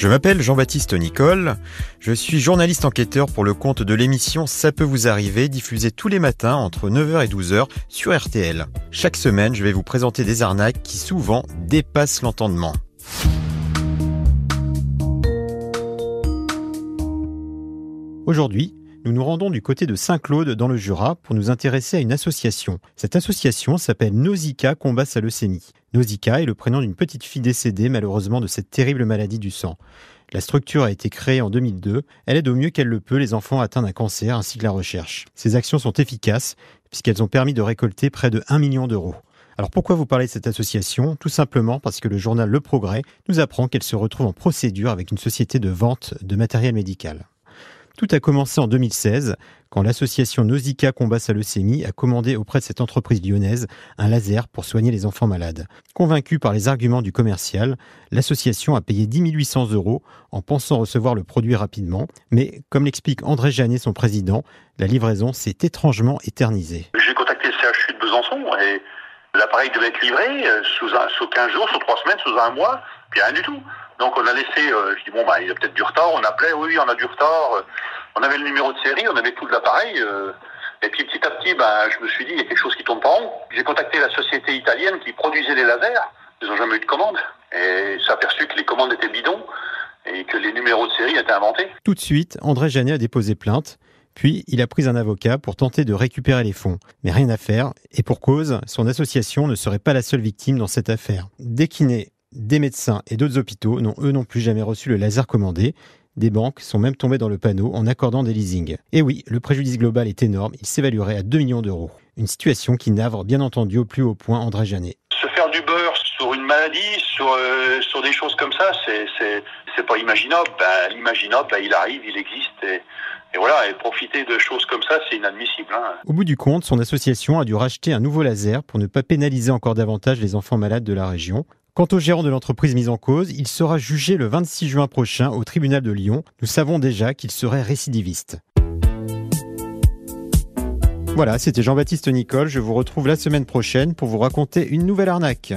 Je m'appelle Jean-Baptiste Nicole, je suis journaliste enquêteur pour le compte de l'émission Ça peut vous arriver, diffusée tous les matins entre 9h et 12h sur RTL. Chaque semaine, je vais vous présenter des arnaques qui souvent dépassent l'entendement. Aujourd'hui, nous nous rendons du côté de Saint-Claude dans le Jura pour nous intéresser à une association. Cette association s'appelle Nausicaa Combat sa leucémie. Nausicaa est le prénom d'une petite fille décédée malheureusement de cette terrible maladie du sang. La structure a été créée en 2002. Elle aide au mieux qu'elle le peut les enfants atteints d'un cancer ainsi que la recherche. Ces actions sont efficaces puisqu'elles ont permis de récolter près de 1 million d'euros. Alors pourquoi vous parlez de cette association? Tout simplement parce que le journal Le Progrès nous apprend qu'elle se retrouve en procédure avec une société de vente de matériel médical. Tout a commencé en 2016 quand l'association Nausicaa Combat sa leucémie a commandé auprès de cette entreprise lyonnaise un laser pour soigner les enfants malades. Convaincu par les arguments du commercial, l'association a payé 10 800 euros en pensant recevoir le produit rapidement. Mais comme l'explique André Janet, son président, la livraison s'est étrangement éternisée. J'ai contacté le CHU de Besançon et l'appareil devait être livré euh, sous 15 jours, sous 3 semaines, sous un mois, puis rien du tout. Donc on a laissé, euh, je dis bon bah il y a peut-être du retard, on appelait, oui, oui on a du retard. On avait le numéro de série, on avait tout l'appareil. Euh, et puis petit à petit, bah, je me suis dit, il y a quelque chose qui tombe pas rond. J'ai contacté la société italienne qui produisait les lasers. Ils n'ont jamais eu de commande. Et s'est aperçu que les commandes étaient bidons et que les numéros de série étaient inventés. Tout de suite, André Janet a déposé plainte. Puis, il a pris un avocat pour tenter de récupérer les fonds. Mais rien à faire. Et pour cause, son association ne serait pas la seule victime dans cette affaire. Des kinés, des médecins et d'autres hôpitaux n'ont eux non plus jamais reçu le laser commandé. Des banques sont même tombées dans le panneau en accordant des leasings. Et oui, le préjudice global est énorme, il s'évaluerait à 2 millions d'euros. Une situation qui navre bien entendu au plus haut point André Janet. Se faire du beurre sur une maladie, sur, euh, sur des choses comme ça, c'est pas imaginable. Ben, L'imaginable, ben, il arrive, il existe. Et, et voilà, et profiter de choses comme ça, c'est inadmissible. Hein. Au bout du compte, son association a dû racheter un nouveau laser pour ne pas pénaliser encore davantage les enfants malades de la région. Quant au gérant de l'entreprise mise en cause, il sera jugé le 26 juin prochain au tribunal de Lyon. Nous savons déjà qu'il serait récidiviste. Voilà, c'était Jean-Baptiste Nicole. Je vous retrouve la semaine prochaine pour vous raconter une nouvelle arnaque.